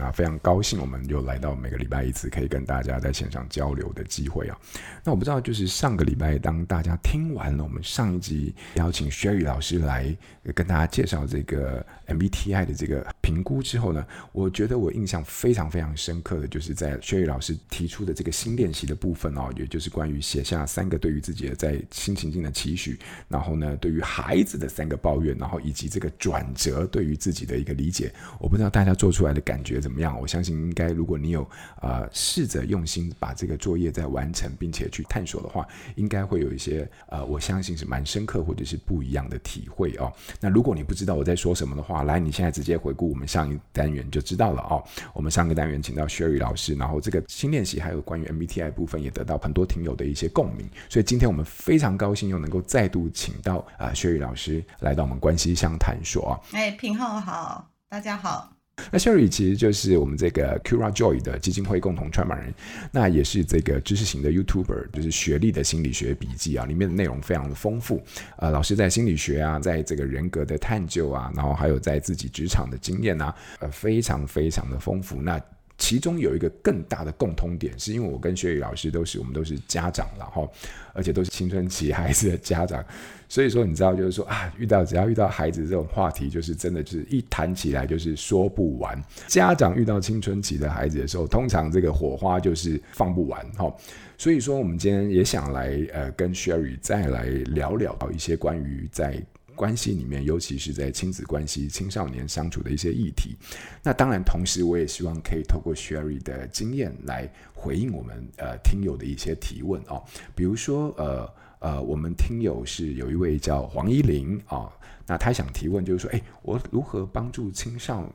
啊，非常高兴我们又来到每个礼拜一次可以跟大家在线上交流的机会啊。那我不知道，就是上个礼拜当大家听完了我们上一集邀请 Sherry 老师来跟大家介绍这个 MBTI 的这个评估之后呢，我觉得我印象非常非常深刻的就是在 Sherry 老师提出的这个新练习的部分哦，也就是关于写下三个对于自己的在新情境的期许，然后呢，对于孩子的三个抱怨，然后。以及这个转折对于自己的一个理解，我不知道大家做出来的感觉怎么样。我相信应该，如果你有呃试着用心把这个作业再完成，并且去探索的话，应该会有一些呃，我相信是蛮深刻或者是不一样的体会哦。那如果你不知道我在说什么的话，来，你现在直接回顾我们上一单元就知道了哦。我们上个单元请到雪雨老师，然后这个新练习还有关于 MBTI 部分也得到很多听友的一些共鸣，所以今天我们非常高兴又能够再度请到啊、呃、Sherry 老师来到我们关系相谈所，哎，品浩好，大家好。那 Sherry 其实就是我们这个 Cura Joy 的基金会共同创办人，那也是这个知识型的 YouTuber，就是学历的心理学笔记啊，里面的内容非常的丰富。呃，老师在心理学啊，在这个人格的探究啊，然后还有在自己职场的经验呐，呃，非常非常的丰富。那其中有一个更大的共通点，是因为我跟 Sherry 老师都是我们都是家长，了哈而且都是青春期孩子的家长，所以说你知道，就是说啊，遇到只要遇到孩子这种话题，就是真的就是一谈起来就是说不完。家长遇到青春期的孩子的时候，通常这个火花就是放不完哈。所以说，我们今天也想来呃跟薛宇再来聊聊一些关于在。关系里面，尤其是在亲子关系、青少年相处的一些议题。那当然，同时我也希望可以透过 Sherry 的经验来回应我们呃听友的一些提问哦。比如说呃呃，我们听友是有一位叫黄依林啊、哦，那他想提问就是说，哎，我如何帮助青少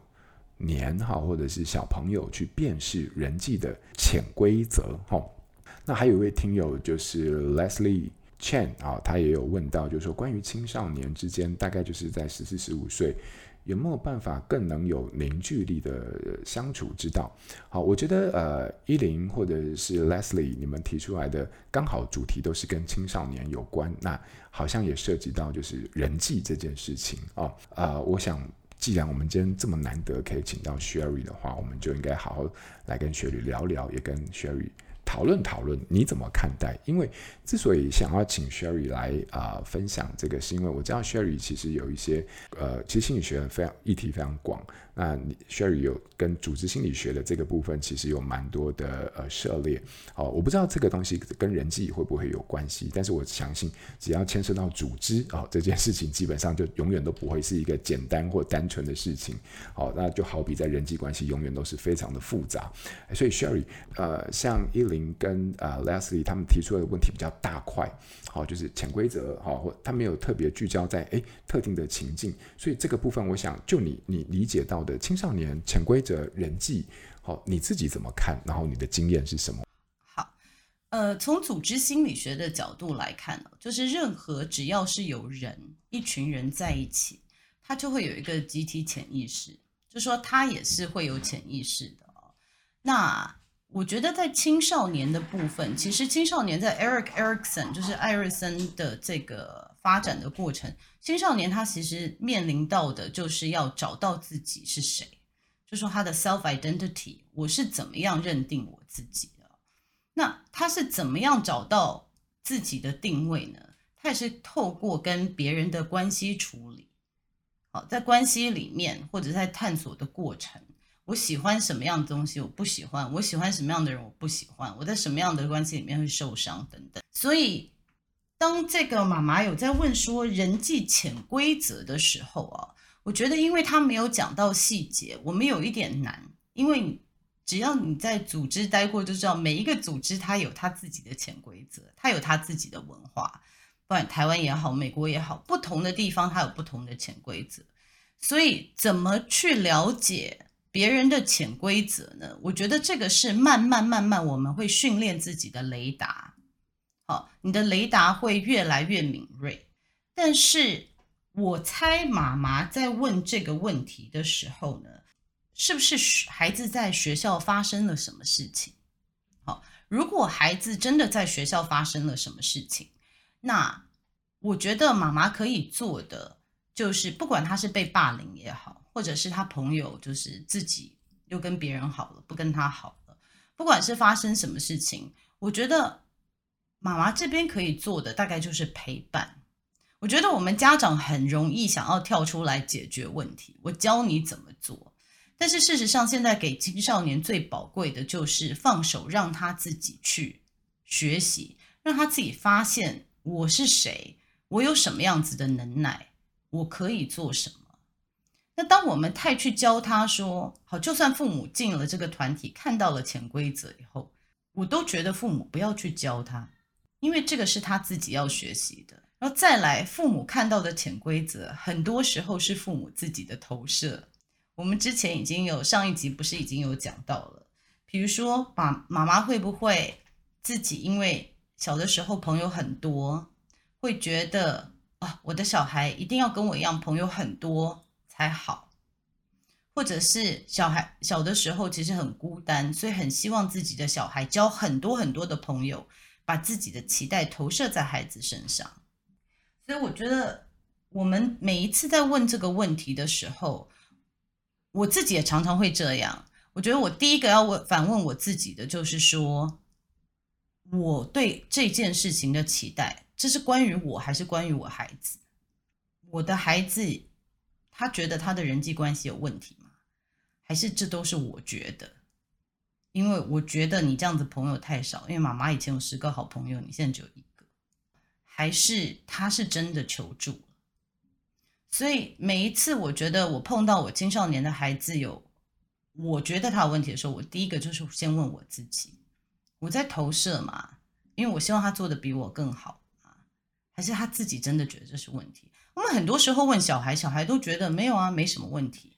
年哈，或者是小朋友去辨识人际的潜规则？哈、那还有一位听友就是 Leslie。Chen 啊，他也有问到，就是说关于青少年之间，大概就是在十四、十五岁，有没有办法更能有凝聚力的相处之道？好，我觉得呃，依林或者是 Leslie，你们提出来的刚好主题都是跟青少年有关，那好像也涉及到就是人际这件事情哦。呃，我想既然我们今天这么难得可以请到 Sherry 的话，我们就应该好好来跟 Sherry 聊聊，也跟 Sherry。讨论讨论你怎么看待？因为之所以想要请 Sherry 来啊、分享这个，是因为我知道 Sherry 其实有一些呃，其实心理学非常议题非常广。那你 Sherry 有跟组织心理学的这个部分，其实有蛮多的呃涉猎。好，我不知道这个东西跟人际会不会有关系，但是我相信只要牵涉到组织哦，这件事情基本上就永远都不会是一个简单或单纯的事情。好，那就好比在人际关系永远都是非常的复杂。所以 Sherry 呃，像依林跟呃 Leslie 他们提出的问题比较大块，好，就是潜规则，好，或他没有特别聚焦在诶特定的情境，所以这个部分我想就你你理解到。的青少年潜规则人际，好，你自己怎么看？然后你的经验是什么？好，呃，从组织心理学的角度来看呢，就是任何只要是有人一群人在一起，他就会有一个集体潜意识，就说他也是会有潜意识的。那我觉得在青少年的部分，其实青少年在 Eric Erikson 就是艾瑞森的这个发展的过程，青少年他其实面临到的就是要找到自己是谁，就说他的 self identity，我是怎么样认定我自己的？那他是怎么样找到自己的定位呢？他也是透过跟别人的关系处理，好，在关系里面或者在探索的过程。我喜欢什么样的东西，我不喜欢；我喜欢什么样的人，我不喜欢。我在什么样的关系里面会受伤等等。所以，当这个妈妈有在问说人际潜规则的时候啊，我觉得因为她没有讲到细节，我们有一点难。因为只要你在组织待过，就知道每一个组织它有它自己的潜规则，它有它自己的文化。不管台湾也好，美国也好，不同的地方它有不同的潜规则。所以，怎么去了解别人的潜规则呢？我觉得这个是慢慢慢慢，我们会训练自己的雷达。你的雷达会越来越敏锐。但是我猜妈妈在问这个问题的时候呢，是不是孩子在学校发生了什么事情？好，如果孩子真的在学校发生了什么事情，那我觉得妈妈可以做的就是，不管他是被霸凌也好，或者是他朋友就是自己又跟别人好了，不跟他好了，不管是发生什么事情，我觉得妈妈这边可以做的大概就是陪伴。我觉得我们家长很容易想要跳出来解决问题，我教你怎么做。但是事实上，现在给青少年最宝贵的就是放手，让他自己去学习，让他自己发现我是谁，我有什么样子的能耐，我可以做什么。那当我们太去教他说，好，就算父母进了这个团体，看到了潜规则以后，我都觉得父母不要去教他，因为这个是他自己要学习的。然后再来，父母看到的潜规则，很多时候是父母自己的投射。我们之前已经有上一集，不是已经有讲到了？比如说，妈妈妈会不会自己因为小的时候朋友很多，会觉得啊，我的小孩一定要跟我一样朋友很多才好，或者是小孩小的时候其实很孤单，所以很希望自己的小孩交很多很多的朋友，把自己的期待投射在孩子身上。所以我觉得，我们每一次在问这个问题的时候，我自己也常常会这样。我觉得我第一个要问反问我自己的，就是说，我对这件事情的期待，这是关于我还是关于我孩子？我的孩子，他觉得他的人际关系有问题吗？还是这都是我觉得？因为我觉得你这样子朋友太少，因为妈妈以前有十个好朋友，你现在只有一个。还是他是真的求助，所以每一次我觉得我碰到我青少年的孩子有，我觉得他有问题的时候，我第一个就是先问我自己，我在投射嘛，因为我希望他做的比我更好啊，还是他自己真的觉得这是问题？我们很多时候问小孩，小孩都觉得没有啊，没什么问题。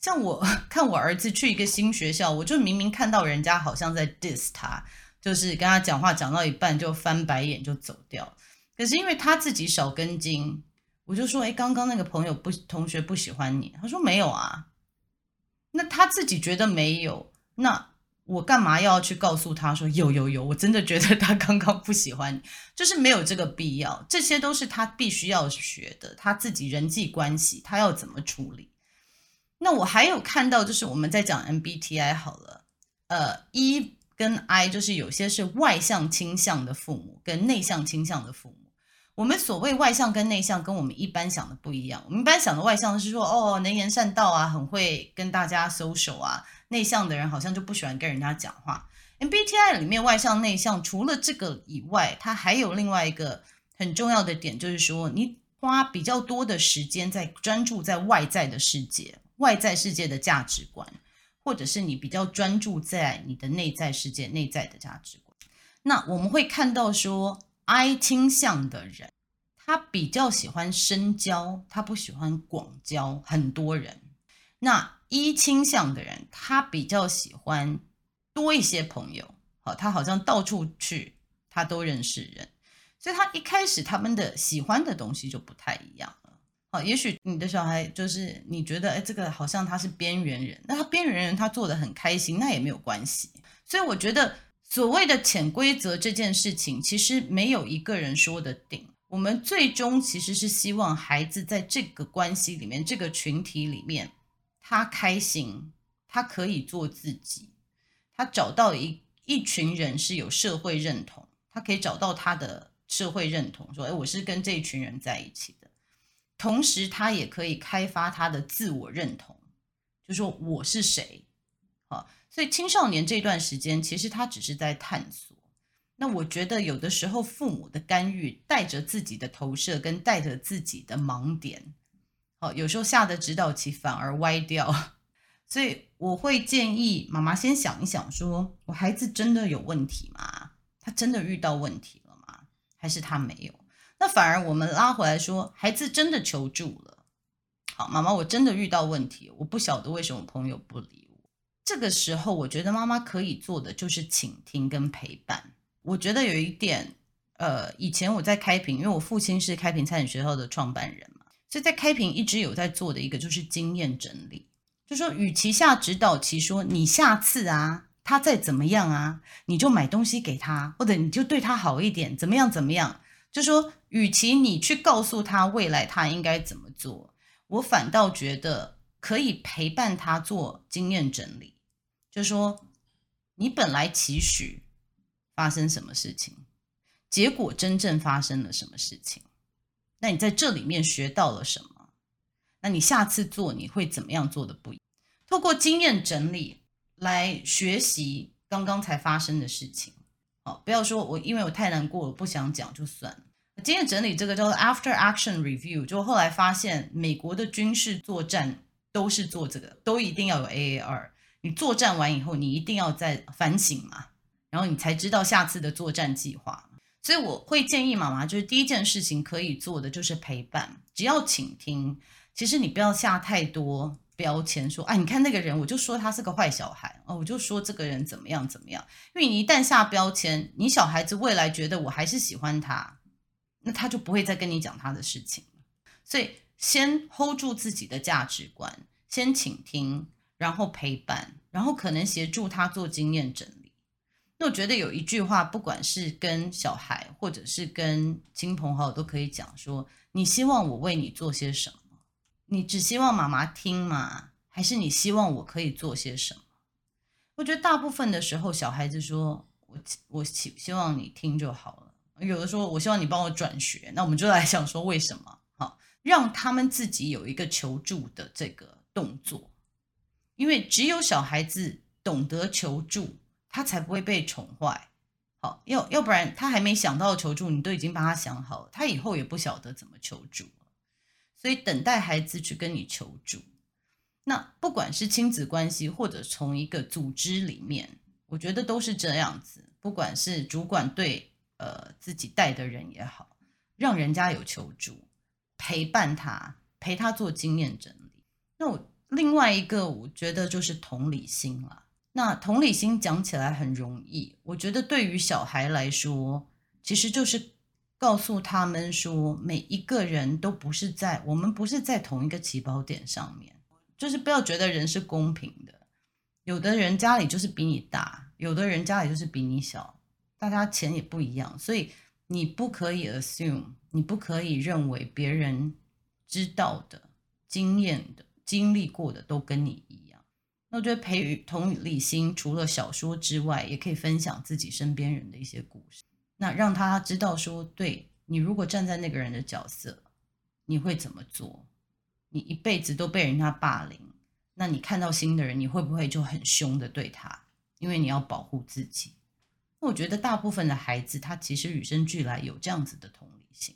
像我 看我儿子去一个新学校，我就明明看到人家好像在 diss 他，就是跟他讲话讲到一半就翻白眼就走掉。可是因为他自己少根筋，我就说：“哎，刚刚那个朋友不同学不喜欢你。”他说：“没有啊。”那他自己觉得没有，那我干嘛要去告诉他说有有有？我真的觉得他刚刚不喜欢你，就是没有这个必要。这些都是他必须要学的，他自己人际关系他要怎么处理。那我还有看到，就是我们在讲 MBTI 好了，呃，E 跟 I 就是有些是外向倾向的父母跟内向倾向的父母。我们所谓外向跟内向，跟我们一般想的不一样。我们一般想的外向是说，哦，能言善道啊，很会跟大家 social 啊。内向的人好像就不喜欢跟人家讲话。MBTI 里面外向内向，除了这个以外，它还有另外一个很重要的点，就是说你花比较多的时间在专注在外在的世界、外在世界的价值观，或者是你比较专注在你的内在世界、内在的价值观。那我们会看到说。I 倾向的人，他比较喜欢深交，他不喜欢广交很多人。那 E 倾向的人，他比较喜欢多一些朋友，好，他好像到处去，他都认识人。所以他一开始他们的喜欢的东西就不太一样也许你的小孩就是你觉得，哎，这个好像他是边缘人，那他边缘人他做的很开心，那也没有关系。所以我觉得。所谓的潜规则这件事情，其实没有一个人说得定。我们最终其实是希望孩子在这个关系里面、这个群体里面，他开心，他可以做自己，他找到一一群人是有社会认同，他可以找到他的社会认同，说：“哎，我是跟这一群人在一起的。”同时，他也可以开发他的自我认同，就说我是谁。所以青少年这段时间，其实他只是在探索。那我觉得有的时候父母的干预，带着自己的投射，跟带着自己的盲点，好，有时候下的指导棋反而歪掉。所以我会建议妈妈先想一想，说我孩子真的有问题吗？他真的遇到问题了吗？还是他没有？那反而我们拉回来说，孩子真的求助了。好，妈妈，我真的遇到问题，我不晓得为什么朋友不理我。这个时候，我觉得妈妈可以做的就是倾听跟陪伴。我觉得有一点，呃，以前我在开平，因为我父亲是开平餐饮学校的创办人嘛，所以在开平一直有在做的一个就是经验整理，就说与其下指导棋说你下次啊，他再怎么样啊，你就买东西给他，或者你就对他好一点，怎么样怎么样，就说与其你去告诉他未来他应该怎么做，我反倒觉得可以陪伴他做经验整理，就说你本来期许发生什么事情，结果真正发生了什么事情。那你在这里面学到了什么？那你下次做你会怎么样做的不一？透过经验整理来学习刚刚才发生的事情。好，不要说我因为我太难过了不想讲就算了。今天整理这个叫做 After Action Review，就后来发现美国的军事作战都是做这个，都一定要有 AAR。你作战完以后，你一定要再反省嘛，然后你才知道下次的作战计划。所以我会建议妈妈，就是第一件事情可以做的就是陪伴，只要倾听。其实你不要下太多标签，说，哎，你看那个人，我就说他是个坏小孩，哦，我就说这个人怎么样怎么样。因为你一旦下标签，你小孩子未来觉得我还是喜欢他，那他就不会再跟你讲他的事情。所以先 hold 住自己的价值观，先倾听，然后陪伴，然后可能协助他做经验整理。那我觉得有一句话，不管是跟小孩，或者是跟亲朋好友，都可以讲说：你希望我为你做些什么？你只希望妈妈听吗？还是你希望我可以做些什么？我觉得大部分的时候，小孩子说我我希希望你听就好了。有的说我希望你帮我转学，那我们就来想说为什么？好，让他们自己有一个求助的这个动作，因为只有小孩子懂得求助。他才不会被宠坏，好，要要不然他还没想到求助，你都已经帮他想好了，他以后也不晓得怎么求助，所以等待孩子去跟你求助。那不管是亲子关系，或者从一个组织里面，我觉得都是这样子。不管是主管对呃自己带的人也好，让人家有求助，陪伴他，陪他做经验整理。那我另外一个，我觉得就是同理心了。那同理心讲起来很容易，我觉得对于小孩来说，其实就是告诉他们说，每一个人都不是在，我们不是在同一个起跑点上面，就是不要觉得人是公平的。有的人家里就是比你大，有的人家里就是比你小，大家钱也不一样，所以你不可以 assume，你不可以认为别人知道的、经验的、经历过的都跟你一样。那我觉得培育同理心，除了小说之外，也可以分享自己身边人的一些故事。那让他知道说，对，你如果站在那个人的角色，你会怎么做？你一辈子都被人家霸凌，那你看到新的人，你会不会就很凶的对他？因为你要保护自己。我觉得大部分的孩子，他其实与生俱来有这样子的同理心，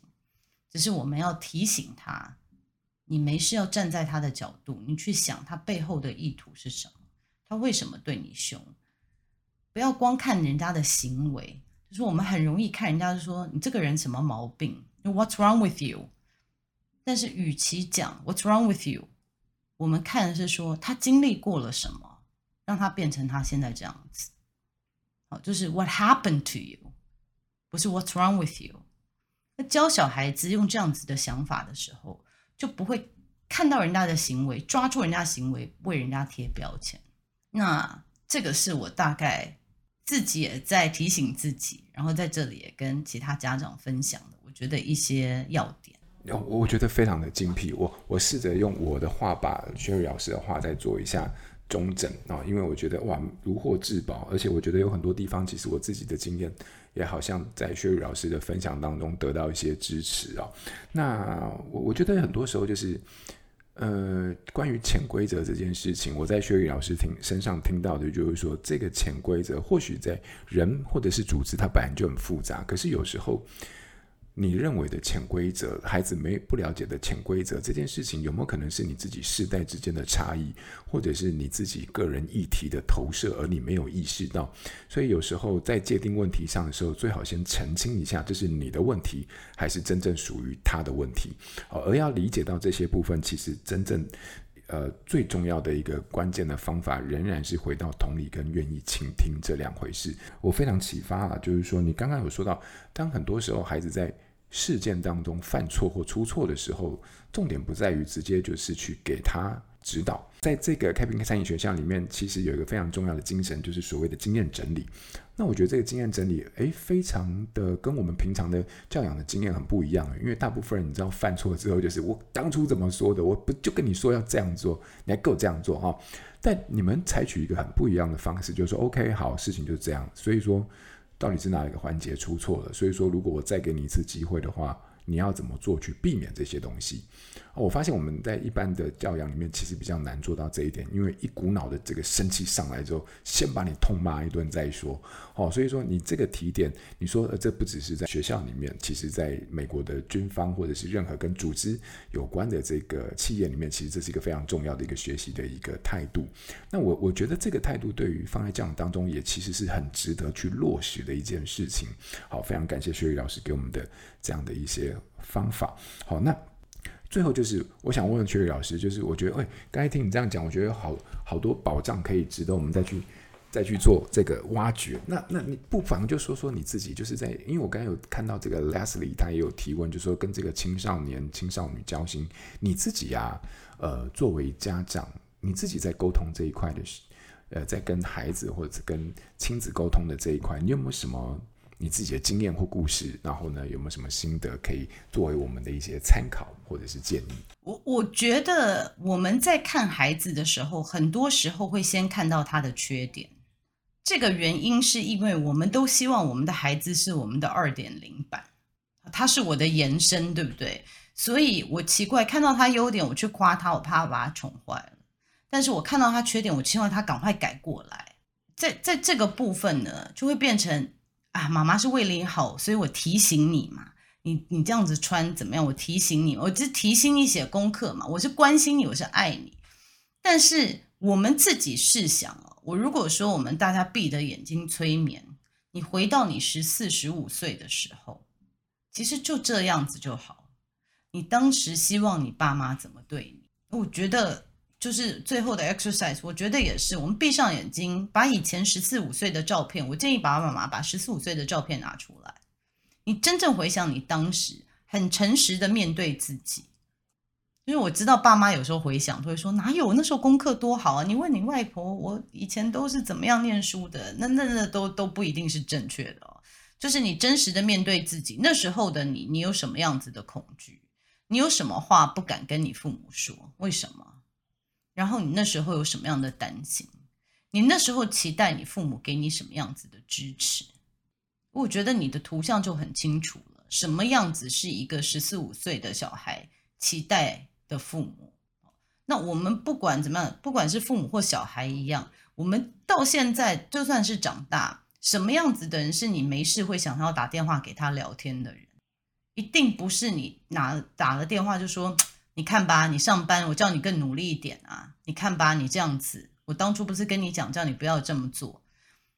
只是我们要提醒他。你没事要站在他的角度，你去想他背后的意图是什么，他为什么对你凶？不要光看人家的行为，就是我们很容易看人家就说你这个人什么毛病？What's wrong with you？但是与其讲 What's wrong with you，我们看的是说他经历过了什么，让他变成他现在这样子。哦，就是 What happened to you？不是 What's wrong with you？那教小孩子用这样子的想法的时候。就不会看到人家的行为，抓住人家行为，为人家贴标签。那这个是我大概自己也在提醒自己，然后在这里也跟其他家长分享的，我觉得一些要点。我我觉得非常的精辟。我我试着用我的话把轩宇老师的话再做一下中正啊，因为我觉得哇，如获至宝，而且我觉得有很多地方，其实我自己的经验。也好像在薛宇老师的分享当中得到一些支持啊。那我我觉得很多时候就是，呃，关于潜规则这件事情，我在薛宇老师听身上听到的就是说，这个潜规则或许在人或者是组织，它本来就很复杂，可是有时候。你认为的潜规则，孩子没不了解的潜规则这件事情，有没有可能是你自己世代之间的差异，或者是你自己个人议题的投射，而你没有意识到？所以有时候在界定问题上的时候，最好先澄清一下，这是你的问题，还是真正属于他的问题？而要理解到这些部分，其实真正。呃，最重要的一个关键的方法，仍然是回到同理跟愿意倾听这两回事。我非常启发了，就是说，你刚刚有说到，当很多时候孩子在事件当中犯错或出错的时候，重点不在于直接就是去给他指导。在这个开平餐饮学校里面，其实有一个非常重要的精神，就是所谓的经验整理。那我觉得这个经验整理，诶，非常的跟我们平常的教养的经验很不一样。因为大部分人你知道犯错之后，就是我当初怎么说的，我不就跟你说要这样做，你还够这样做哈？但你们采取一个很不一样的方式，就是说，OK，好，事情就是这样。所以说，到底是哪一个环节出错了？所以说，如果我再给你一次机会的话。你要怎么做去避免这些东西？我发现我们在一般的教养里面，其实比较难做到这一点，因为一股脑的这个生气上来之后，先把你痛骂一顿再说。哦，所以说你这个提点，你说呃，这不只是在学校里面，其实在美国的军方或者是任何跟组织有关的这个企业里面，其实这是一个非常重要的一个学习的一个态度。那我我觉得这个态度对于放在教养当中，也其实是很值得去落实的一件事情。好，非常感谢雪宇老师给我们的这样的一些方法。好，那。最后就是，我想问雪宇老师，就是我觉得，哎，刚才听你这样讲，我觉得有好好多宝藏可以值得我们再去再去做这个挖掘。那那你不妨就说说你自己，就是在，因为我刚才有看到这个 Leslie，他也有提问，就是说跟这个青少年、青少女交心，你自己、啊，呃，作为家长，你自己在沟通这一块的，呃，在跟孩子或者跟亲子沟通的这一块，你有没有什么？你自己的经验或故事，然后呢，有没有什么心得可以作为我们的一些参考或者是建议？我我觉得我们在看孩子的时候，很多时候会先看到他的缺点。这个原因是因为我们都希望我们的孩子是我们的二点零版，他是我的延伸，对不对？所以我奇怪看到他优点，我去夸他，我怕把他宠坏了；但是我看到他缺点，我希望他赶快改过来。在在这个部分呢，就会变成。啊，妈妈是为了你好，所以我提醒你嘛。你你这样子穿怎么样？我提醒你，我只提醒你写功课嘛。我是关心你，我是爱你。但是我们自己试想哦，我如果说我们大家闭着眼睛催眠，你回到你十四、十五岁的时候，其实就这样子就好。你当时希望你爸妈怎么对你？我觉得。就是最后的 exercise，我觉得也是。我们闭上眼睛，把以前十四五岁的照片，我建议爸爸妈妈把十四五岁的照片拿出来。你真正回想你当时，很诚实的面对自己。因为我知道爸妈有时候回想都会说：“哪有那时候功课多好啊？”你问你外婆，我以前都是怎么样念书的？那那那都都不一定是正确的哦。就是你真实的面对自己，那时候的你，你有什么样子的恐惧？你有什么话不敢跟你父母说？为什么？然后你那时候有什么样的担心？你那时候期待你父母给你什么样子的支持？我觉得你的图像就很清楚了，什么样子是一个十四五岁的小孩期待的父母？那我们不管怎么样，不管是父母或小孩一样，我们到现在就算是长大，什么样子的人是你没事会想要打电话给他聊天的人？一定不是你拿打了电话就说。你看吧，你上班，我叫你更努力一点啊！你看吧，你这样子，我当初不是跟你讲，叫你不要这么做。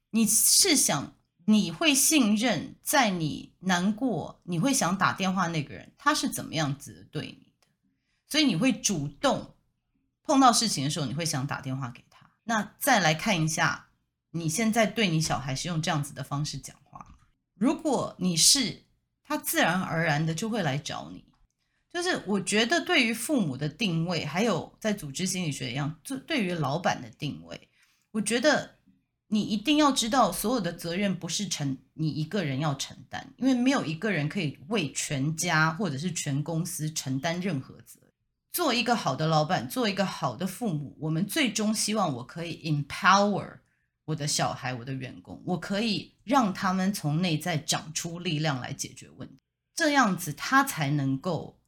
你是想，你会信任在你难过，你会想打电话那个人，他是怎么样子对你的？所以你会主动碰到事情的时候，你会想打电话给他。那再来看一下，你现在对你小孩是用这样子的方式讲话？如果你是，他自然而然的就会来找你。就是我觉得，对于父母的定位，还有在组织心理学一样，就对于老板的定位，我觉得你一定要知道，所有的责任不是承你一个人要承担，因为没有一个人可以为全家或者是全公司承担任何责。做一个好的老板，做一个好的父母，我们最终希望我可以 empower 我的小孩、我的员工，我可以让他们从内在长出力量来解决问题，这样子他才能够。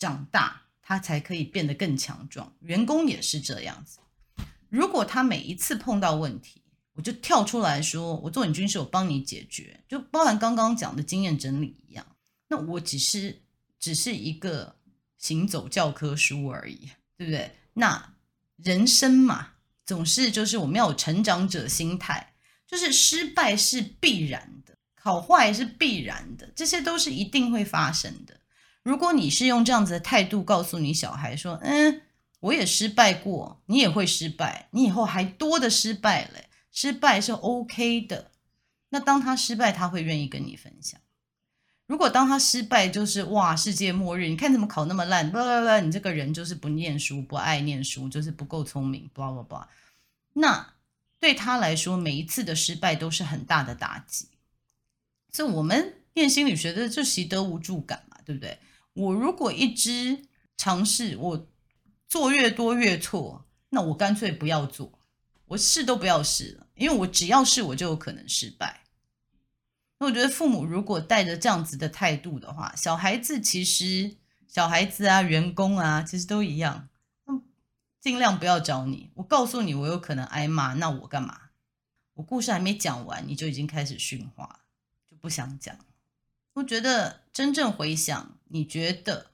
长大，他才可以变得更强壮。员工也是这样子。如果他每一次碰到问题，我就跳出来说：“我做你军师，我帮你解决。”就包含刚刚讲的经验整理一样。那我只是只是一个行走教科书而已，对不对？那人生嘛，总是就是我们要有成长者心态，就是失败是必然的，考坏是必然的，这些都是一定会发生的。如果你是用这样子的态度告诉你小孩说：“嗯，我也失败过，你也会失败，你以后还多的失败嘞，失败是 OK 的。”那当他失败，他会愿意跟你分享。如果当他失败，就是哇，世界末日！你看怎么考那么烂？啦啦啦！你这个人就是不念书，不爱念书，就是不够聪明。blah blah blah。那对他来说，每一次的失败都是很大的打击。所以，我们念心理学的就习得无助感嘛，对不对？我如果一直尝试，我做越多越错，那我干脆不要做，我试都不要试了，因为我只要试，我就有可能失败。那我觉得父母如果带着这样子的态度的话，小孩子其实小孩子啊、员工啊，其实都一样。嗯，尽量不要找你。我告诉你，我有可能挨骂，那我干嘛？我故事还没讲完，你就已经开始训话，就不想讲。我觉得真正回想，你觉得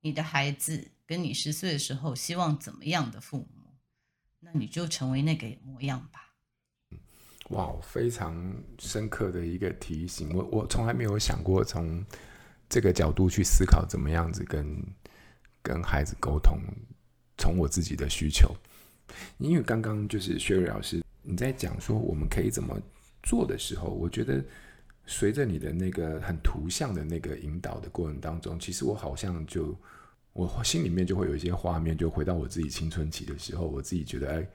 你的孩子跟你十岁的时候希望怎么样的父母，那你就成为那个模样吧。哇，非常深刻的一个提醒，我我从来没有想过从这个角度去思考怎么样子跟跟孩子沟通，从我自己的需求，因为刚刚就是薛瑞老师你在讲说我们可以怎么做的时候，我觉得随着你的那个很图像的那个引导的过程当中，其实我好像就我心里面就会有一些画面，就回到我自己青春期的时候，我自己觉得哎。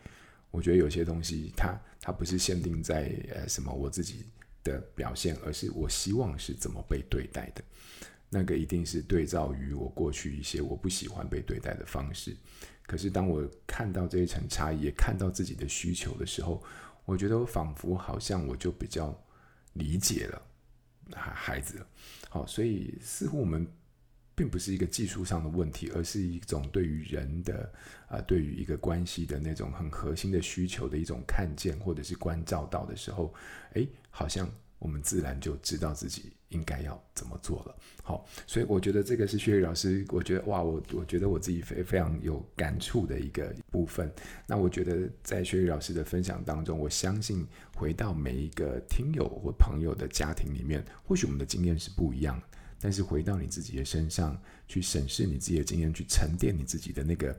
我觉得有些东西它，它不是限定在呃什么我自己的表现，而是我希望是怎么被对待的。那个一定是对照于我过去一些我不喜欢被对待的方式。可是当我看到这一层差异，也看到自己的需求的时候，我觉得我仿佛好像我就比较理解了孩孩子了。好，所以似乎我们。并不是一个技术上的问题，而是一种对于人的啊、对于一个关系的那种很核心的需求的一种看见，或者是关照到的时候，诶，好像我们自然就知道自己应该要怎么做了。好，所以我觉得这个是薛宇老师，我觉得哇，我我觉得我自己非非常有感触的一个部分。那我觉得在薛宇老师的分享当中，我相信回到每一个听友或朋友的家庭里面，或许我们的经验是不一样。但是回到你自己的身上去审视你自己的经验，去沉淀你自己的那个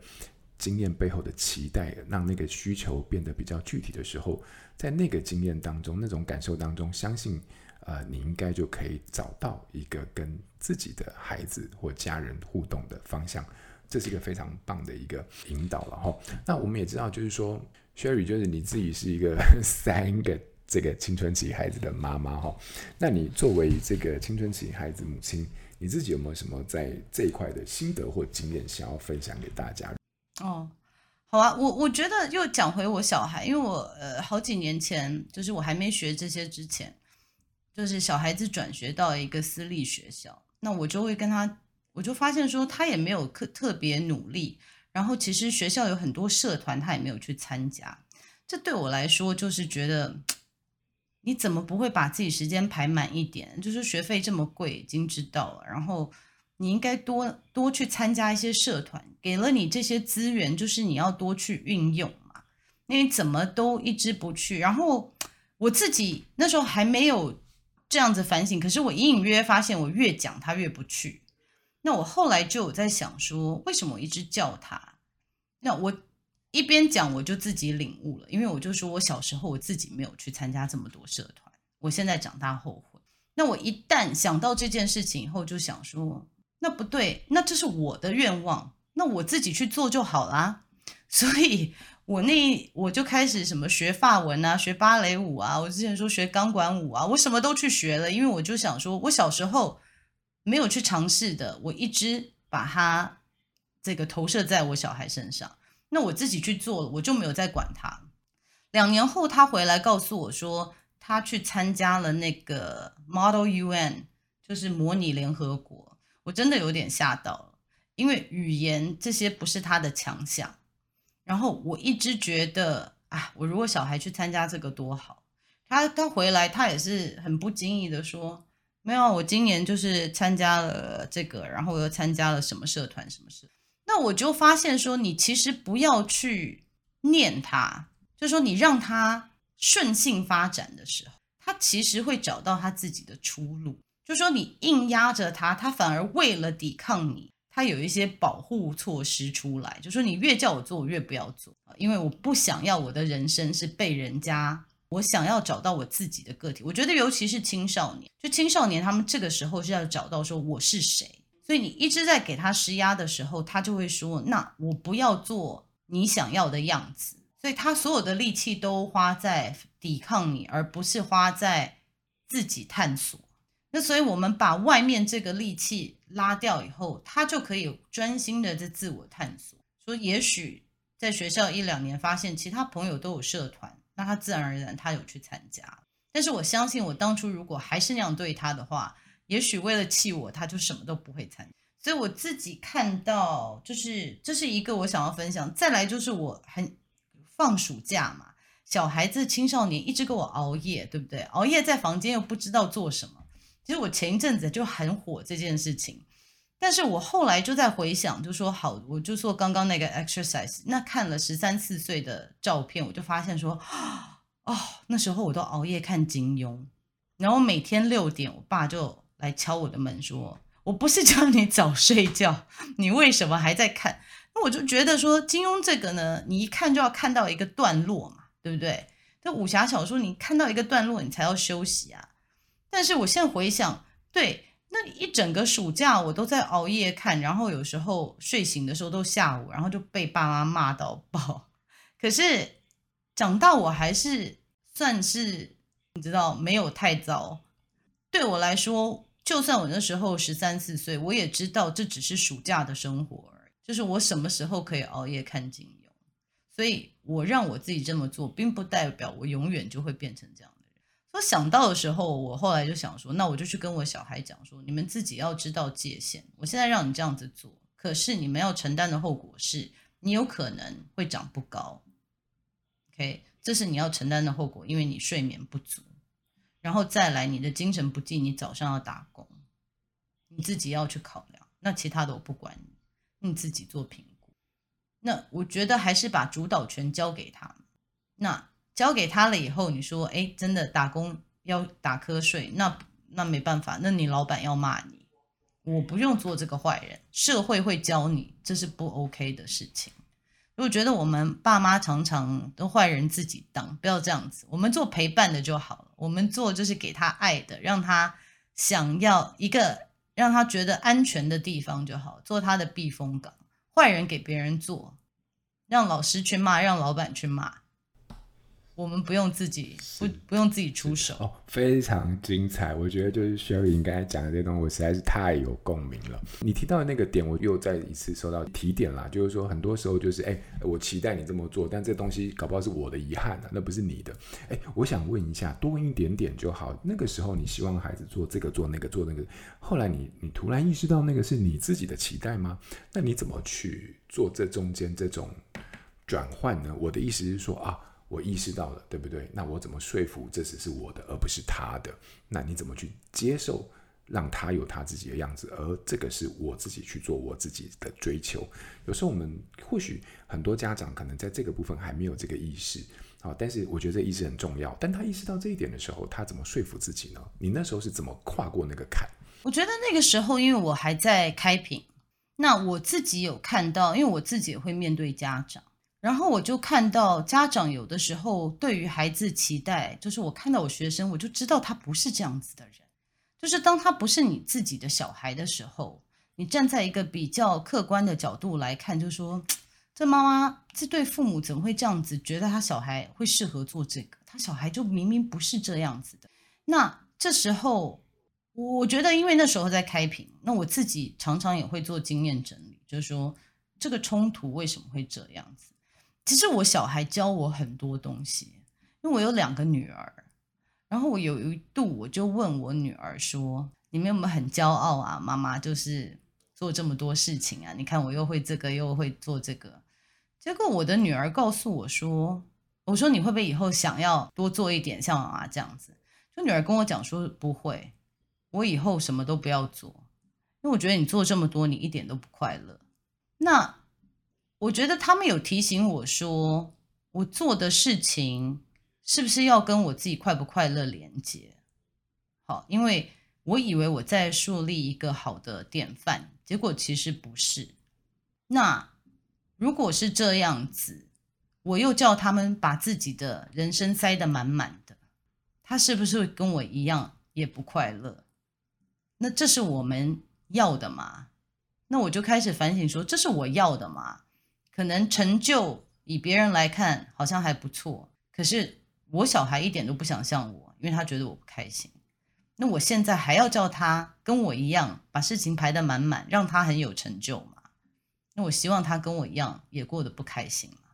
经验背后的期待，让那个需求变得比较具体的时候，在那个经验当中、那种感受当中，相信呃，你应该就可以找到一个跟自己的孩子或家人互动的方向。这是一个非常棒的一个引导了哈。那我们也知道，就是说，Sherry，就是你自己是一个 三个。这个青春期孩子的妈妈哈，那你作为这个青春期孩子母亲，你自己有没有什么在这一块的心得或经验想要分享给大家？哦，好啊，我我觉得又讲回我小孩，因为我呃好几年前，就是我还没学这些之前，就是小孩子转学到一个私立学校，那我就会跟他，我就发现说他也没有特特别努力，然后其实学校有很多社团他也没有去参加，这对我来说就是觉得。你怎么不会把自己时间排满一点？就是学费这么贵，已经知道了。然后你应该多多去参加一些社团，给了你这些资源，就是你要多去运用嘛。那你怎么都一直不去？然后我自己那时候还没有这样子反省，可是我隐隐约约发现，我越讲他越不去。那我后来就有在想说，为什么我一直叫他？那我。一边讲我就自己领悟了，因为我就说我小时候我自己没有去参加这么多社团，我现在长大后悔。那我一旦想到这件事情以后，就想说那不对，那这是我的愿望，那我自己去做就好啦。所以我那我就开始什么学法文啊，学芭蕾舞啊，我之前说学钢管舞啊，我什么都去学了，因为我就想说我小时候没有去尝试的，我一直把它这个投射在我小孩身上。那我自己去做了，我就没有再管他。两年后，他回来告诉我说，他去参加了那个 Model UN，就是模拟联合国。我真的有点吓到了，因为语言这些不是他的强项。然后我一直觉得啊，我如果小孩去参加这个多好。他他回来，他也是很不经意的说，没有，我今年就是参加了这个，然后我又参加了什么社团，什么社。那我就发现说，你其实不要去念他，就说你让他顺性发展的时候，他其实会找到他自己的出路。就说你硬压着他，他反而为了抵抗你，他有一些保护措施出来。就说你越叫我做，我越不要做，因为我不想要我的人生是被人家我想要找到我自己的个体。我觉得尤其是青少年，就青少年他们这个时候是要找到说我是谁。所以你一直在给他施压的时候，他就会说：“那我不要做你想要的样子。”所以他所有的力气都花在抵抗你，而不是花在自己探索。那所以我们把外面这个力气拉掉以后，他就可以专心的在自我探索。说也许在学校一两年，发现其他朋友都有社团，那他自然而然他有去参加。但是我相信，我当初如果还是那样对他的话。也许为了气我，他就什么都不会参加。所以我自己看到，就是这是一个我想要分享。再来就是我很放暑假嘛，小孩子、青少年一直给我熬夜，对不对？熬夜在房间又不知道做什么。其实我前一阵子就很火这件事情，但是我后来就在回想，就说好，我就做刚刚那个 exercise。那看了十三四岁的照片，我就发现说，哦，那时候我都熬夜看金庸，然后每天六点，我爸就。来敲我的门说：“我不是叫你早睡觉，你为什么还在看？”那我就觉得说，金庸这个呢，你一看就要看到一个段落嘛，对不对？这武侠小说你看到一个段落，你才要休息啊。但是我现在回想，对，那一整个暑假我都在熬夜看，然后有时候睡醒的时候都下午，然后就被爸妈骂到爆。可是长大我还是算是你知道，没有太糟。对我来说。就算我那时候十三四岁，我也知道这只是暑假的生活而已。就是我什么时候可以熬夜看金庸，所以我让我自己这么做，并不代表我永远就会变成这样说。想到的时候，我后来就想说，那我就去跟我小孩讲说，你们自己要知道界限。我现在让你这样子做，可是你们要承担的后果是，你有可能会长不高。OK，这是你要承担的后果，因为你睡眠不足。然后再来，你的精神不济，你早上要打工，你自己要去考量。那其他的我不管你，你自己做评估。那我觉得还是把主导权交给他。那交给他了以后，你说，哎，真的打工要打瞌睡，那那没办法，那你老板要骂你，我不用做这个坏人，社会会教你，这是不 OK 的事情。我觉得我们爸妈常常都坏人自己当，不要这样子。我们做陪伴的就好了，我们做就是给他爱的，让他想要一个让他觉得安全的地方就好，做他的避风港。坏人给别人做，让老师去骂，让老板去骂。我们不用自己不不用自己出手哦，非常精彩。我觉得就是 Sherry 刚才讲的这些东西，我实在是太有共鸣了。你提到的那个点，我又再一次收到提点啦。就是说，很多时候就是，哎，我期待你这么做，但这东西搞不好是我的遗憾啊，那不是你的。哎，我想问一下，多问一点点就好。那个时候你希望孩子做这个做那个做那个，后来你你突然意识到那个是你自己的期待吗？那你怎么去做这中间这种转换呢？我的意思是说啊。我意识到了，对不对？那我怎么说服这只是我的，而不是他的？那你怎么去接受，让他有他自己的样子，而这个是我自己去做我自己的追求？有时候我们或许很多家长可能在这个部分还没有这个意识，好，但是我觉得这意识很重要。但他意识到这一点的时候，他怎么说服自己呢？你那时候是怎么跨过那个坎？我觉得那个时候，因为我还在开品，那我自己有看到，因为我自己也会面对家长。然后我就看到家长有的时候对于孩子期待，就是我看到我学生，我就知道他不是这样子的人。就是当他不是你自己的小孩的时候，你站在一个比较客观的角度来看，就说这妈妈这对父母怎么会这样子，觉得他小孩会适合做这个？他小孩就明明不是这样子的。那这时候，我觉得因为那时候在开屏，那我自己常常也会做经验整理，就是说这个冲突为什么会这样子？其实我小孩教我很多东西，因为我有两个女儿，然后我有一度我就问我女儿说：“你们有没有很骄傲啊？妈妈就是做这么多事情啊！你看我又会这个，又会做这个。”结果我的女儿告诉我说：“我说你会不会以后想要多做一点，像妈妈这样子？”就女儿跟我讲说：“不会，我以后什么都不要做，因为我觉得你做这么多，你一点都不快乐。”那。我觉得他们有提醒我说，我做的事情是不是要跟我自己快不快乐连接？好，因为我以为我在树立一个好的典范，结果其实不是。那如果是这样子，我又叫他们把自己的人生塞得满满的，他是不是跟我一样也不快乐？那这是我们要的吗？那我就开始反省说，这是我要的吗？可能成就以别人来看好像还不错，可是我小孩一点都不想像我，因为他觉得我不开心。那我现在还要叫他跟我一样把事情排得满满，让他很有成就嘛？那我希望他跟我一样也过得不开心嘛？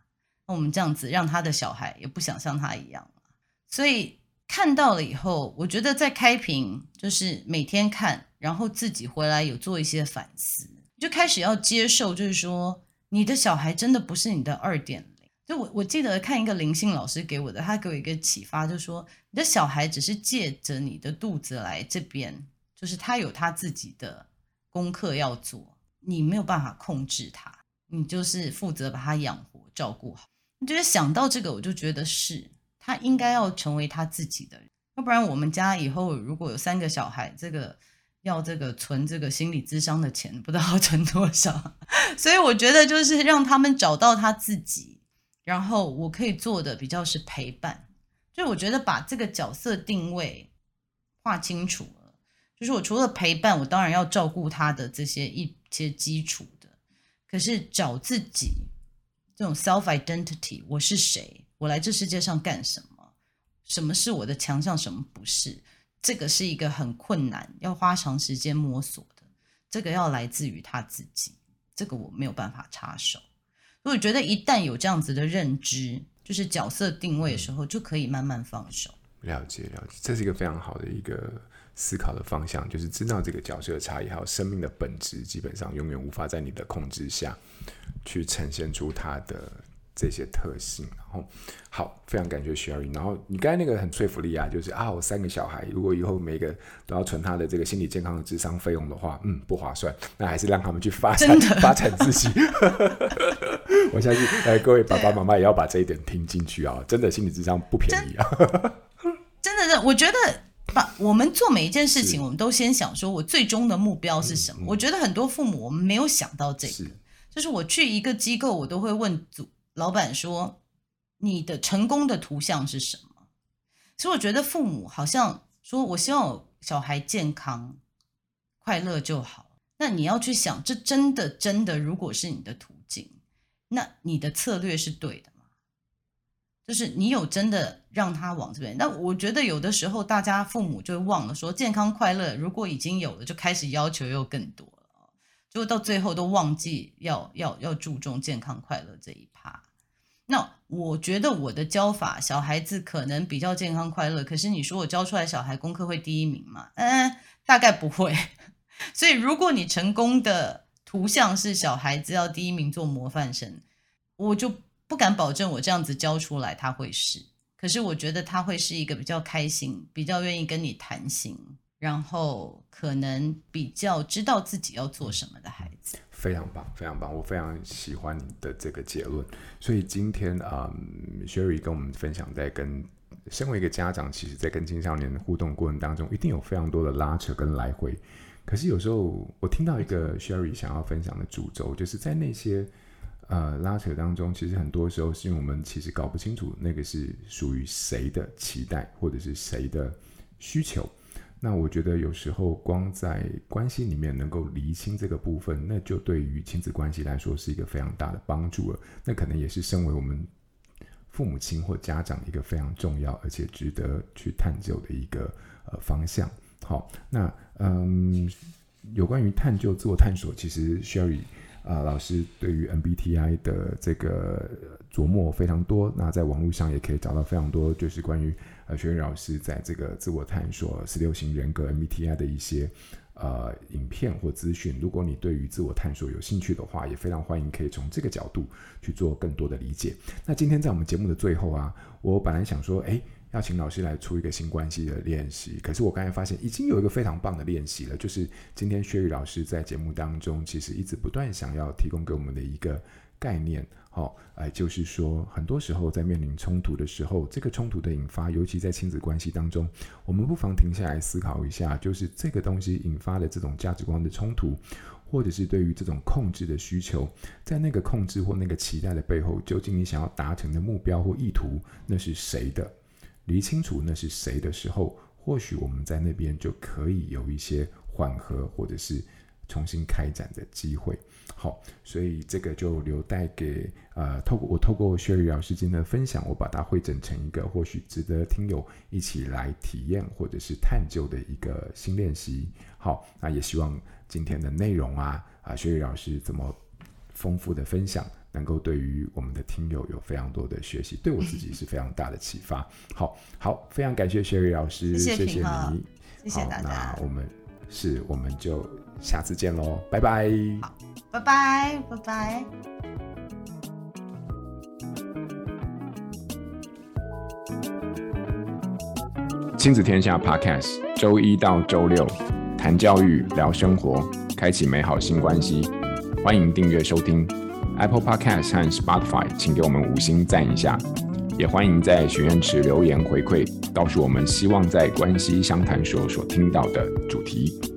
那我们这样子让他的小孩也不想像他一样嘛？所以看到了以后，我觉得在开屏就是每天看，然后自己回来有做一些反思，就开始要接受，就是说你的小孩真的不是你的二点零。就我我记得看一个灵性老师给我的，他给我一个启发，就是说你的小孩只是借着你的肚子来这边，就是他有他自己的功课要做，你没有办法控制他，你就是负责把他养活、照顾好。你觉得想到这个，我就觉得是他应该要成为他自己的人，要不然我们家以后如果有三个小孩，这个要这个存这个心理咨商的钱，不知道要存多少。所以我觉得就是让他们找到他自己。然后我可以做的比较是陪伴，就我觉得把这个角色定位划清楚了，就是我除了陪伴，我当然要照顾他的这些一些基础的，可是找自己这种 self identity，我是谁？我来这世界上干什么？什么是我的强项？什么不是？这个是一个很困难，要花长时间摸索的，这个要来自于他自己，这个我没有办法插手。所以我觉得一旦有这样子的认知，就是角色定位的时候，就可以慢慢放手。了解，了解，这是一个非常好的一个思考的方向，就是知道这个角色的差异，还有生命的本质，基本上永远无法在你的控制下去呈现出它的。这些特性，然后好，非常感谢 Sherry。然后你刚才那个很说服力啊，就是啊，我三个小孩，如果以后每个都要存他的这个心理健康的智商费用的话，嗯，不划算。那还是让他们去发展 发展自己。我相信，呃，各位爸爸妈妈也要把这一点听进去啊！真的，心理智商不便宜啊！真的是，我觉得把我们做每一件事情，我们都先想说，我最终的目标是什么？嗯嗯、我觉得很多父母我们没有想到这个，是就是我去一个机构，我都会问组。老板说：“你的成功的图像是什么？”其实我觉得父母好像说：“我希望小孩健康、快乐就好。”那你要去想，这真的真的，如果是你的途径，那你的策略是对的吗？就是你有真的让他往这边？那我觉得有的时候大家父母就会忘了说，健康快乐如果已经有了，就开始要求又更多了，就到最后都忘记要要要注重健康快乐这一。那我觉得我的教法，小孩子可能比较健康快乐。可是你说我教出来小孩功课会第一名吗？嗯，大概不会。所以如果你成功的图像是小孩子要第一名做模范生，我就不敢保证我这样子教出来他会是。可是我觉得他会是一个比较开心、比较愿意跟你谈心，然后可能比较知道自己要做什么的孩子。非常棒，非常棒，我非常喜欢你的这个结论。所以今天啊、嗯、，Sherry 跟我们分享，在跟身为一个家长，其实在跟青少年互动过程当中，一定有非常多的拉扯跟来回。可是有时候我听到一个 Sherry 想要分享的主轴，就是在那些呃拉扯当中，其实很多时候是因为我们其实搞不清楚那个是属于谁的期待，或者是谁的需求。那我觉得有时候光在关系里面能够厘清这个部分，那就对于亲子关系来说是一个非常大的帮助了。那可能也是身为我们父母亲或家长一个非常重要而且值得去探究的一个呃方向。好，那嗯，有关于探究自我探索，其实 Sherry 啊、老师对于 MBTI 的这个琢磨非常多。那在网络上也可以找到非常多，就是关于。呃学员老师在这个自我探索十六型人格 MBTI 的一些呃影片或资讯，如果你对于自我探索有兴趣的话，也非常欢迎可以从这个角度去做更多的理解。那今天在我们节目的最后啊，我本来想说，哎，要请老师来出一个新关系的练习，可是我刚才发现已经有一个非常棒的练习了，就是今天薛宇老师在节目当中其实一直不断想要提供给我们的一个概念。好，哎，就是说，很多时候在面临冲突的时候，这个冲突的引发，尤其在亲子关系当中，我们不妨停下来思考一下，就是这个东西引发的这种价值观的冲突，或者是对于这种控制的需求，在那个控制或那个期待的背后，究竟你想要达成的目标或意图，那是谁的？理清楚那是谁的时候，或许我们在那边就可以有一些缓和，或者是重新开展的机会。好，所以这个就留待给呃，透过我透过薛宇老师今天的分享，我把它汇整成一个或许值得听友一起来体验或者是探究的一个新练习。好，那也希望今天的内容啊啊薛宇老师这么丰富的分享，能够对于我们的听友有非常多的学习，对我自己是非常大的启发。好好，非常感谢 Sherry 老师，谢谢，谢谢你，谢谢大家。那我们是，我们就下次见喽，拜拜。好，拜拜，拜拜。亲子天下 Podcast，周一到周六谈教育、聊生活，开启美好新关系。欢迎订阅收听。Apple Podcast 和 Spotify，请给我们五星赞一下，也欢迎在许愿池留言回馈，告诉我们希望在关系相谈时候所听到的主题。